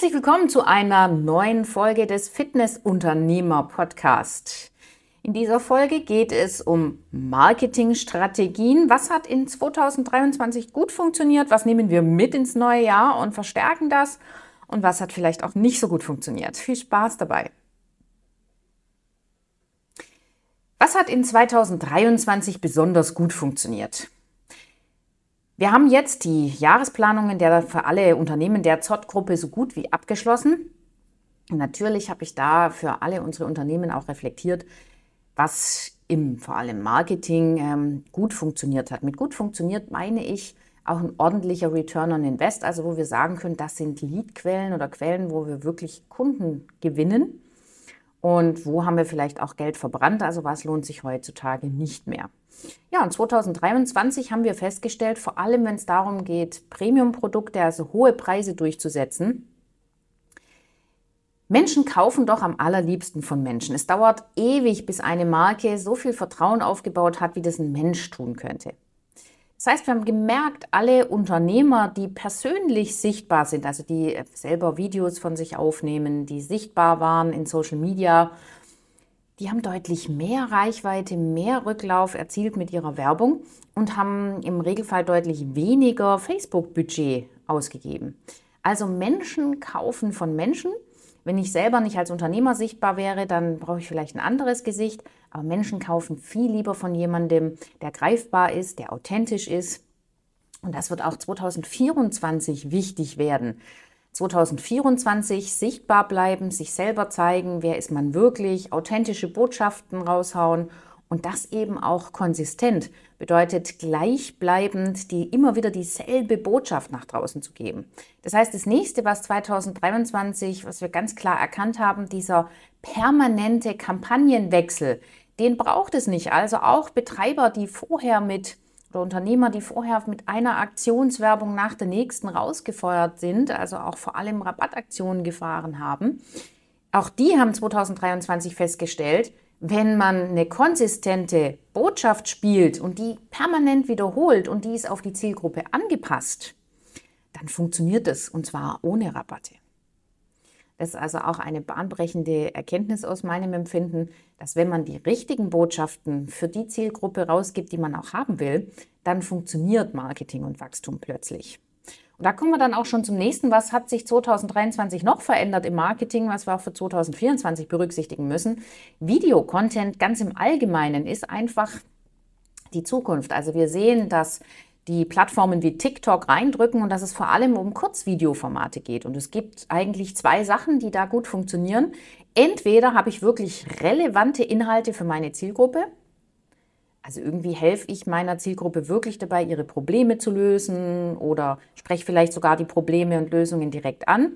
Herzlich willkommen zu einer neuen Folge des Fitnessunternehmer Podcast. In dieser Folge geht es um Marketingstrategien. Was hat in 2023 gut funktioniert? Was nehmen wir mit ins neue Jahr und verstärken das? Und was hat vielleicht auch nicht so gut funktioniert? Viel Spaß dabei. Was hat in 2023 besonders gut funktioniert? Wir haben jetzt die Jahresplanungen der für alle Unternehmen der Zott-Gruppe so gut wie abgeschlossen. Natürlich habe ich da für alle unsere Unternehmen auch reflektiert, was im vor allem Marketing ähm, gut funktioniert hat. Mit gut funktioniert meine ich auch ein ordentlicher Return on Invest, also wo wir sagen können, das sind Leadquellen oder Quellen, wo wir wirklich Kunden gewinnen. Und wo haben wir vielleicht auch Geld verbrannt? Also was lohnt sich heutzutage nicht mehr? Ja, und 2023 haben wir festgestellt, vor allem wenn es darum geht, Premium-Produkte, also hohe Preise durchzusetzen, Menschen kaufen doch am allerliebsten von Menschen. Es dauert ewig, bis eine Marke so viel Vertrauen aufgebaut hat, wie das ein Mensch tun könnte. Das heißt, wir haben gemerkt, alle Unternehmer, die persönlich sichtbar sind, also die selber Videos von sich aufnehmen, die sichtbar waren in Social Media, die haben deutlich mehr Reichweite, mehr Rücklauf erzielt mit ihrer Werbung und haben im Regelfall deutlich weniger Facebook-Budget ausgegeben. Also Menschen kaufen von Menschen. Wenn ich selber nicht als Unternehmer sichtbar wäre, dann brauche ich vielleicht ein anderes Gesicht. Aber Menschen kaufen viel lieber von jemandem, der greifbar ist, der authentisch ist. Und das wird auch 2024 wichtig werden. 2024 sichtbar bleiben, sich selber zeigen, wer ist man wirklich, authentische Botschaften raushauen und das eben auch konsistent bedeutet gleichbleibend die immer wieder dieselbe Botschaft nach draußen zu geben. Das heißt, das nächste, was 2023, was wir ganz klar erkannt haben, dieser permanente Kampagnenwechsel, den braucht es nicht. Also auch Betreiber, die vorher mit oder Unternehmer, die vorher mit einer Aktionswerbung nach der nächsten rausgefeuert sind, also auch vor allem Rabattaktionen gefahren haben, auch die haben 2023 festgestellt, wenn man eine konsistente Botschaft spielt und die permanent wiederholt und die ist auf die Zielgruppe angepasst, dann funktioniert es und zwar ohne Rabatte. Das ist also auch eine bahnbrechende Erkenntnis aus meinem Empfinden, dass wenn man die richtigen Botschaften für die Zielgruppe rausgibt, die man auch haben will, dann funktioniert Marketing und Wachstum plötzlich. Und da kommen wir dann auch schon zum nächsten. Was hat sich 2023 noch verändert im Marketing, was wir auch für 2024 berücksichtigen müssen? Videocontent ganz im Allgemeinen ist einfach die Zukunft. Also wir sehen, dass die Plattformen wie TikTok reindrücken und dass es vor allem um Kurzvideoformate geht. Und es gibt eigentlich zwei Sachen, die da gut funktionieren. Entweder habe ich wirklich relevante Inhalte für meine Zielgruppe. Also irgendwie helfe ich meiner Zielgruppe wirklich dabei, ihre Probleme zu lösen oder spreche vielleicht sogar die Probleme und Lösungen direkt an.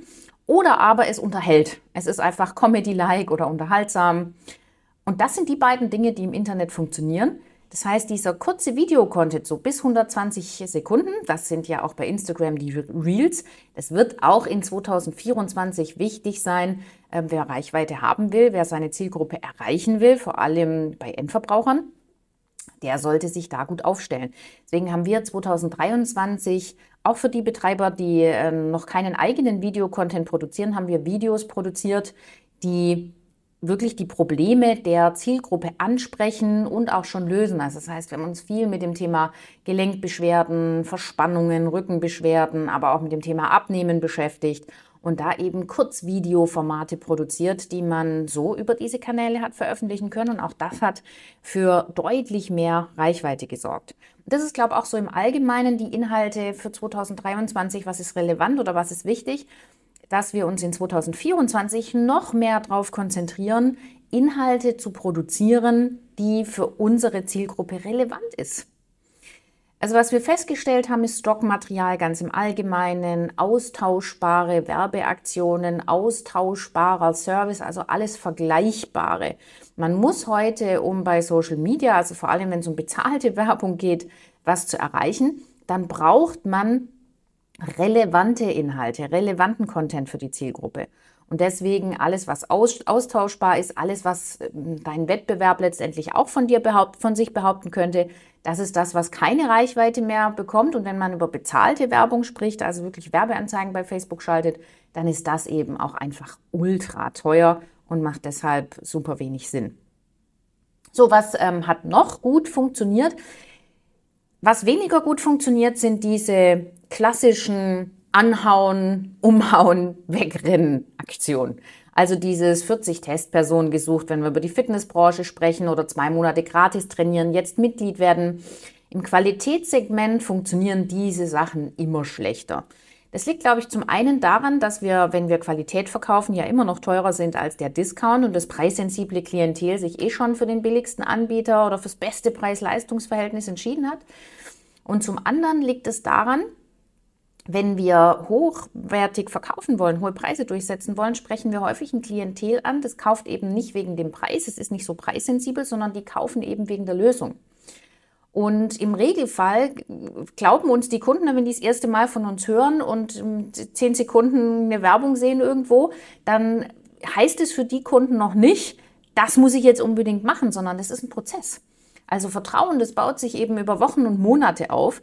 Oder aber es unterhält. Es ist einfach Comedy-like oder unterhaltsam. Und das sind die beiden Dinge, die im Internet funktionieren. Das heißt, dieser kurze Videocontent, so bis 120 Sekunden, das sind ja auch bei Instagram die Reels, das wird auch in 2024 wichtig sein, äh, wer Reichweite haben will, wer seine Zielgruppe erreichen will, vor allem bei Endverbrauchern. Der sollte sich da gut aufstellen. Deswegen haben wir 2023 auch für die Betreiber, die äh, noch keinen eigenen Videocontent produzieren, haben wir Videos produziert, die wirklich die Probleme der Zielgruppe ansprechen und auch schon lösen. Also das heißt, wir haben uns viel mit dem Thema Gelenkbeschwerden, Verspannungen, Rückenbeschwerden, aber auch mit dem Thema Abnehmen beschäftigt und da eben Kurzvideoformate produziert, die man so über diese Kanäle hat veröffentlichen können. Und auch das hat für deutlich mehr Reichweite gesorgt. Das ist, glaube ich, auch so im Allgemeinen die Inhalte für 2023. Was ist relevant oder was ist wichtig? Dass wir uns in 2024 noch mehr darauf konzentrieren, Inhalte zu produzieren, die für unsere Zielgruppe relevant ist. Also was wir festgestellt haben, ist Stockmaterial ganz im Allgemeinen, austauschbare Werbeaktionen, austauschbarer Service, also alles Vergleichbare. Man muss heute, um bei Social Media, also vor allem wenn es um bezahlte Werbung geht, was zu erreichen, dann braucht man relevante Inhalte, relevanten Content für die Zielgruppe. Und deswegen alles, was aus, austauschbar ist, alles, was ähm, dein Wettbewerb letztendlich auch von dir behaupt, von sich behaupten könnte, das ist das, was keine Reichweite mehr bekommt. Und wenn man über bezahlte Werbung spricht, also wirklich Werbeanzeigen bei Facebook schaltet, dann ist das eben auch einfach ultra teuer und macht deshalb super wenig Sinn. So, was ähm, hat noch gut funktioniert? Was weniger gut funktioniert, sind diese klassischen Anhauen, Umhauen, Wegrennen Aktionen. Also dieses 40 Testpersonen gesucht, wenn wir über die Fitnessbranche sprechen oder zwei Monate gratis trainieren, jetzt Mitglied werden. Im Qualitätssegment funktionieren diese Sachen immer schlechter. Das liegt, glaube ich, zum einen daran, dass wir, wenn wir Qualität verkaufen, ja immer noch teurer sind als der Discount und das preissensible Klientel sich eh schon für den billigsten Anbieter oder fürs beste Preis-Leistungs-Verhältnis entschieden hat. Und zum anderen liegt es daran, wenn wir hochwertig verkaufen wollen, hohe Preise durchsetzen wollen, sprechen wir häufig ein Klientel an. Das kauft eben nicht wegen dem Preis, es ist nicht so preissensibel, sondern die kaufen eben wegen der Lösung. Und im Regelfall glauben uns die Kunden, wenn die das erste Mal von uns hören und ähm, zehn Sekunden eine Werbung sehen irgendwo, dann heißt es für die Kunden noch nicht, das muss ich jetzt unbedingt machen, sondern das ist ein Prozess. Also Vertrauen, das baut sich eben über Wochen und Monate auf.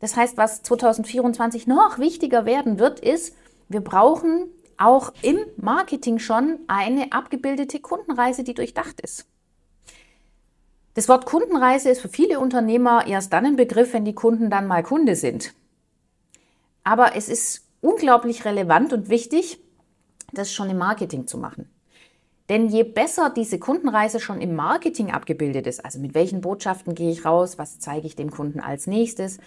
Das heißt, was 2024 noch wichtiger werden wird, ist, wir brauchen auch im Marketing schon eine abgebildete Kundenreise, die durchdacht ist. Das Wort Kundenreise ist für viele Unternehmer erst dann ein Begriff, wenn die Kunden dann mal Kunde sind. Aber es ist unglaublich relevant und wichtig, das schon im Marketing zu machen. Denn je besser diese Kundenreise schon im Marketing abgebildet ist, also mit welchen Botschaften gehe ich raus, was zeige ich dem Kunden als nächstes,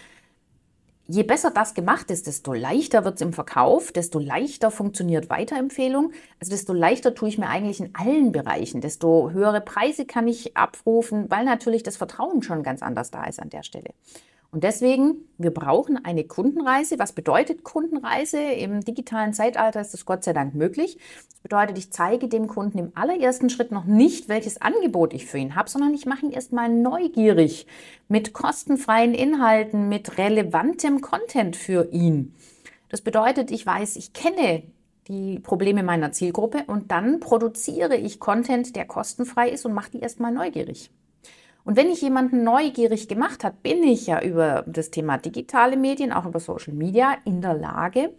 Je besser das gemacht ist, desto leichter wird es im Verkauf, desto leichter funktioniert Weiterempfehlung, also desto leichter tue ich mir eigentlich in allen Bereichen, desto höhere Preise kann ich abrufen, weil natürlich das Vertrauen schon ganz anders da ist an der Stelle. Und deswegen, wir brauchen eine Kundenreise. Was bedeutet Kundenreise? Im digitalen Zeitalter ist das Gott sei Dank möglich. Das bedeutet, ich zeige dem Kunden im allerersten Schritt noch nicht, welches Angebot ich für ihn habe, sondern ich mache ihn erstmal neugierig mit kostenfreien Inhalten, mit relevantem Content für ihn. Das bedeutet, ich weiß, ich kenne die Probleme meiner Zielgruppe und dann produziere ich Content, der kostenfrei ist und mache die erstmal neugierig. Und wenn ich jemanden neugierig gemacht habe, bin ich ja über das Thema digitale Medien, auch über Social Media in der Lage,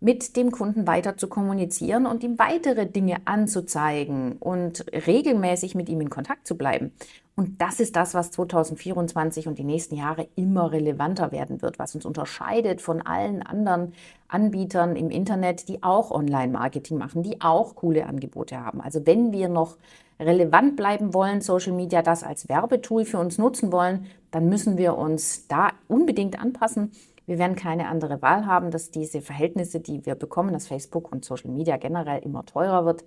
mit dem Kunden weiter zu kommunizieren und ihm weitere Dinge anzuzeigen und regelmäßig mit ihm in Kontakt zu bleiben. Und das ist das, was 2024 und die nächsten Jahre immer relevanter werden wird, was uns unterscheidet von allen anderen Anbietern im Internet, die auch Online-Marketing machen, die auch coole Angebote haben. Also wenn wir noch relevant bleiben wollen, Social Media das als Werbetool für uns nutzen wollen, dann müssen wir uns da unbedingt anpassen. Wir werden keine andere Wahl haben, dass diese Verhältnisse, die wir bekommen, dass Facebook und Social Media generell immer teurer wird.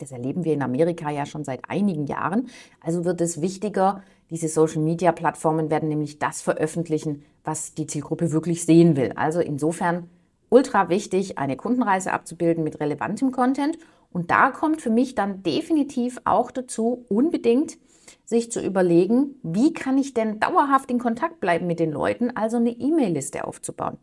Das erleben wir in Amerika ja schon seit einigen Jahren. Also wird es wichtiger, diese Social-Media-Plattformen werden nämlich das veröffentlichen, was die Zielgruppe wirklich sehen will. Also insofern ultra wichtig, eine Kundenreise abzubilden mit relevantem Content und da kommt für mich dann definitiv auch dazu, unbedingt sich zu überlegen, wie kann ich denn dauerhaft in Kontakt bleiben mit den Leuten, also eine E-Mail-Liste aufzubauen.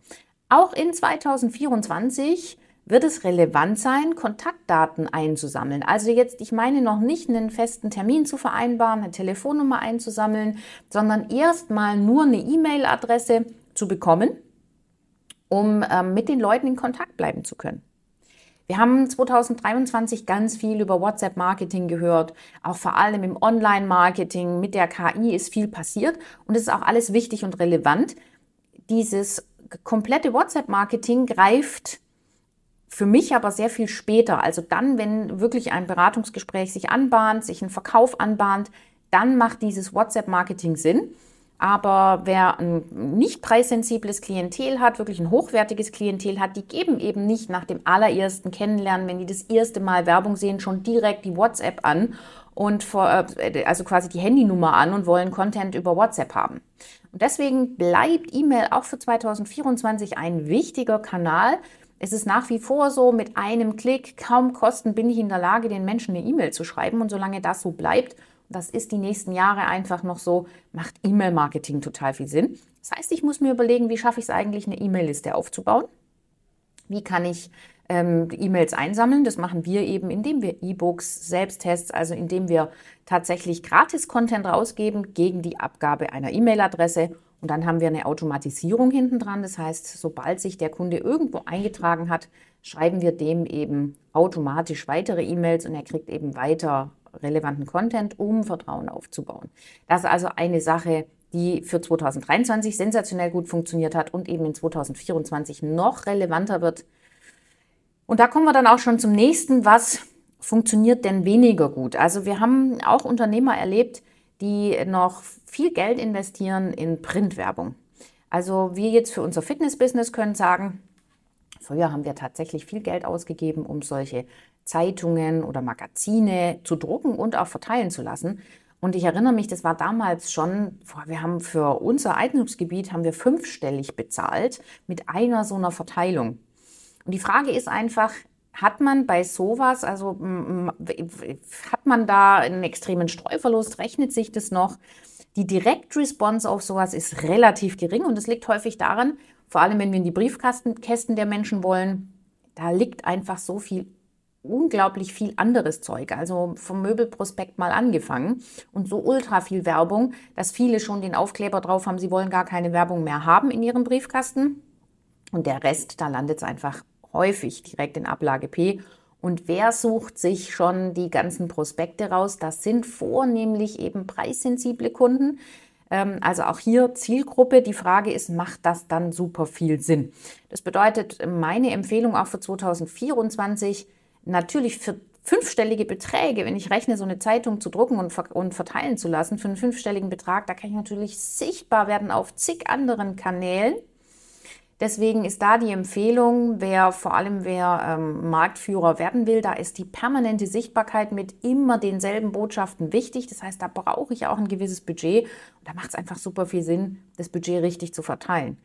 Auch in 2024 wird es relevant sein, Kontaktdaten einzusammeln. Also jetzt, ich meine noch nicht einen festen Termin zu vereinbaren, eine Telefonnummer einzusammeln, sondern erstmal nur eine E-Mail-Adresse zu bekommen, um ähm, mit den Leuten in Kontakt bleiben zu können. Wir haben 2023 ganz viel über WhatsApp-Marketing gehört, auch vor allem im Online-Marketing. Mit der KI ist viel passiert und es ist auch alles wichtig und relevant. Dieses komplette WhatsApp-Marketing greift für mich aber sehr viel später. Also dann, wenn wirklich ein Beratungsgespräch sich anbahnt, sich ein Verkauf anbahnt, dann macht dieses WhatsApp-Marketing Sinn. Aber wer ein nicht preissensibles Klientel hat, wirklich ein hochwertiges Klientel hat, die geben eben nicht nach dem allerersten Kennenlernen, wenn die das erste Mal Werbung sehen, schon direkt die WhatsApp an und vor, äh, also quasi die Handynummer an und wollen Content über WhatsApp haben. Und deswegen bleibt E-Mail auch für 2024 ein wichtiger Kanal. Es ist nach wie vor so, mit einem Klick, kaum Kosten bin ich in der Lage, den Menschen eine E-Mail zu schreiben. Und solange das so bleibt, das ist die nächsten Jahre einfach noch so, macht E-Mail-Marketing total viel Sinn. Das heißt, ich muss mir überlegen, wie schaffe ich es eigentlich, eine E-Mail-Liste aufzubauen? Wie kann ich ähm, E-Mails einsammeln. Das machen wir eben, indem wir E-Books, Selbsttests, also indem wir tatsächlich Gratis-Content rausgeben gegen die Abgabe einer E-Mail-Adresse. Und dann haben wir eine Automatisierung hinten dran. Das heißt, sobald sich der Kunde irgendwo eingetragen hat, schreiben wir dem eben automatisch weitere E-Mails und er kriegt eben weiter relevanten Content, um Vertrauen aufzubauen. Das ist also eine Sache, die für 2023 sensationell gut funktioniert hat und eben in 2024 noch relevanter wird. Und da kommen wir dann auch schon zum nächsten, was funktioniert denn weniger gut? Also wir haben auch Unternehmer erlebt, die noch viel Geld investieren in Printwerbung. Also wir jetzt für unser Fitnessbusiness können sagen, früher haben wir tatsächlich viel Geld ausgegeben, um solche Zeitungen oder Magazine zu drucken und auch verteilen zu lassen. Und ich erinnere mich, das war damals schon, wir haben für unser Eignungsgebiet haben wir fünfstellig bezahlt mit einer so einer Verteilung. Und die Frage ist einfach, hat man bei sowas, also hat man da einen extremen Streuverlust? Rechnet sich das noch? Die Direktresponse auf sowas ist relativ gering und es liegt häufig daran, vor allem wenn wir in die Briefkästen der Menschen wollen, da liegt einfach so viel unglaublich viel anderes Zeug, also vom Möbelprospekt mal angefangen und so ultra viel Werbung, dass viele schon den Aufkleber drauf haben, sie wollen gar keine Werbung mehr haben in ihrem Briefkasten. Und der Rest, da landet es einfach häufig direkt in Ablage P. Und wer sucht sich schon die ganzen Prospekte raus? Das sind vornehmlich eben preissensible Kunden. Ähm, also auch hier Zielgruppe. Die Frage ist, macht das dann super viel Sinn? Das bedeutet, meine Empfehlung auch für 2024, natürlich für fünfstellige Beträge, wenn ich rechne, so eine Zeitung zu drucken und, und verteilen zu lassen, für einen fünfstelligen Betrag, da kann ich natürlich sichtbar werden auf zig anderen Kanälen. Deswegen ist da die Empfehlung, wer vor allem wer ähm, Marktführer werden will, da ist die permanente Sichtbarkeit mit immer denselben Botschaften wichtig. Das heißt, da brauche ich auch ein gewisses Budget und da macht es einfach super viel Sinn, das Budget richtig zu verteilen.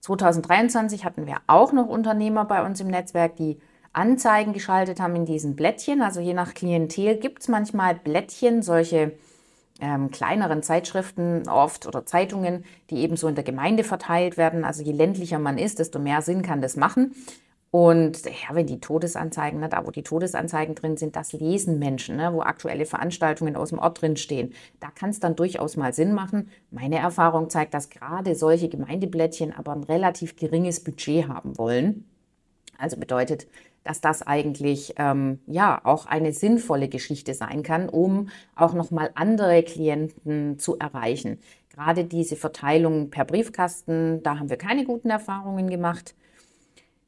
2023 hatten wir auch noch Unternehmer bei uns im Netzwerk, die Anzeigen geschaltet haben in diesen Blättchen. Also je nach Klientel gibt es manchmal Blättchen, solche ähm, kleineren Zeitschriften oft oder Zeitungen, die eben so in der Gemeinde verteilt werden. Also je ländlicher man ist, desto mehr Sinn kann das machen. Und ja, wenn die Todesanzeigen, ne, da wo die Todesanzeigen drin sind, das lesen Menschen, ne, wo aktuelle Veranstaltungen aus dem Ort drin stehen. Da kann es dann durchaus mal Sinn machen. Meine Erfahrung zeigt, dass gerade solche Gemeindeblättchen aber ein relativ geringes Budget haben wollen. Also bedeutet, dass das eigentlich ähm, ja auch eine sinnvolle Geschichte sein kann, um auch nochmal andere Klienten zu erreichen. Gerade diese Verteilung per Briefkasten, da haben wir keine guten Erfahrungen gemacht.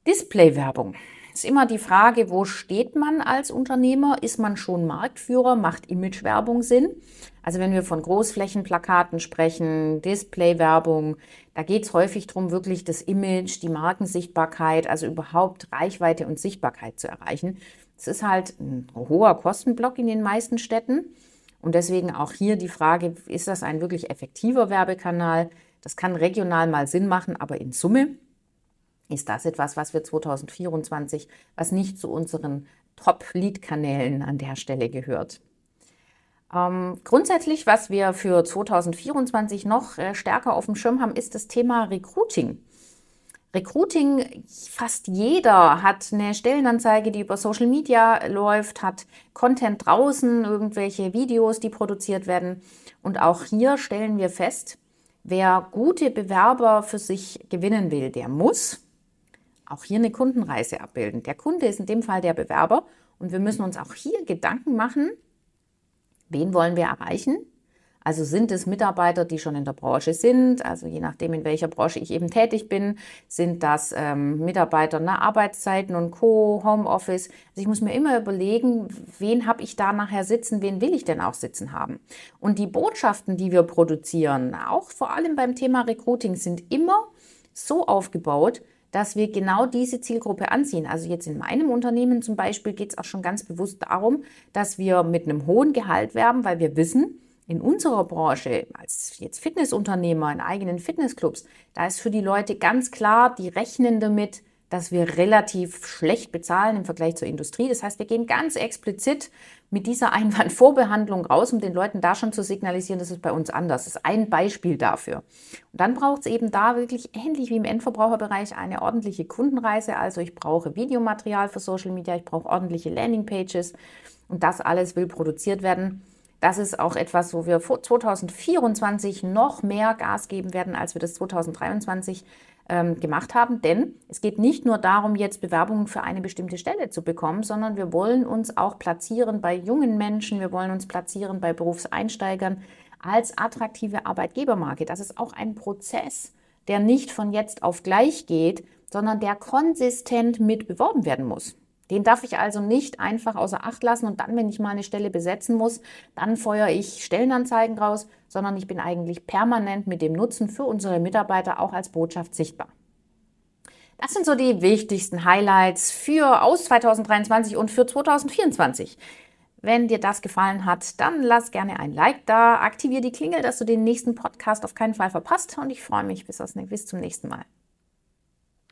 Displaywerbung ist immer die Frage, wo steht man als Unternehmer? Ist man schon Marktführer? Macht Imagewerbung Sinn? Also wenn wir von Großflächenplakaten sprechen, Displaywerbung, da geht es häufig darum, wirklich das Image, die Markensichtbarkeit, also überhaupt Reichweite und Sichtbarkeit zu erreichen. Es ist halt ein hoher Kostenblock in den meisten Städten. Und deswegen auch hier die Frage, ist das ein wirklich effektiver Werbekanal? Das kann regional mal Sinn machen, aber in Summe ist das etwas, was wir 2024, was nicht zu unseren Top-Lead-Kanälen an der Stelle gehört. Ähm, grundsätzlich, was wir für 2024 noch äh, stärker auf dem Schirm haben, ist das Thema Recruiting. Recruiting, fast jeder hat eine Stellenanzeige, die über Social Media läuft, hat Content draußen, irgendwelche Videos, die produziert werden. Und auch hier stellen wir fest, wer gute Bewerber für sich gewinnen will, der muss auch hier eine Kundenreise abbilden. Der Kunde ist in dem Fall der Bewerber und wir müssen uns auch hier Gedanken machen, wen wollen wir erreichen? Also sind es Mitarbeiter, die schon in der Branche sind, also je nachdem, in welcher Branche ich eben tätig bin, sind das ähm, Mitarbeiter nach Arbeitszeiten und Co., Homeoffice. Also ich muss mir immer überlegen, wen habe ich da nachher sitzen, wen will ich denn auch sitzen haben. Und die Botschaften, die wir produzieren, auch vor allem beim Thema Recruiting, sind immer so aufgebaut, dass wir genau diese Zielgruppe anziehen. Also jetzt in meinem Unternehmen zum Beispiel geht es auch schon ganz bewusst darum, dass wir mit einem hohen Gehalt werben, weil wir wissen, in unserer Branche, als jetzt Fitnessunternehmer in eigenen Fitnessclubs, da ist für die Leute ganz klar, die rechnen damit, dass wir relativ schlecht bezahlen im Vergleich zur Industrie. Das heißt, wir gehen ganz explizit mit dieser Einwandvorbehandlung raus, um den Leuten da schon zu signalisieren, das ist bei uns anders. Das ist ein Beispiel dafür. Und dann braucht es eben da wirklich ähnlich wie im Endverbraucherbereich eine ordentliche Kundenreise. Also ich brauche Videomaterial für Social Media, ich brauche ordentliche Landingpages und das alles will produziert werden. Das ist auch etwas, wo wir 2024 noch mehr Gas geben werden, als wir das 2023 ähm, gemacht haben. Denn es geht nicht nur darum, jetzt Bewerbungen für eine bestimmte Stelle zu bekommen, sondern wir wollen uns auch platzieren bei jungen Menschen, wir wollen uns platzieren bei Berufseinsteigern als attraktive Arbeitgebermarke. Das ist auch ein Prozess, der nicht von jetzt auf gleich geht, sondern der konsistent mit beworben werden muss. Den darf ich also nicht einfach außer Acht lassen und dann, wenn ich mal eine Stelle besetzen muss, dann feuere ich Stellenanzeigen raus, sondern ich bin eigentlich permanent mit dem Nutzen für unsere Mitarbeiter auch als Botschaft sichtbar. Das sind so die wichtigsten Highlights für aus 2023 und für 2024. Wenn dir das gefallen hat, dann lass gerne ein Like da, aktiviere die Klingel, dass du den nächsten Podcast auf keinen Fall verpasst und ich freue mich bis, zum nächsten Mal.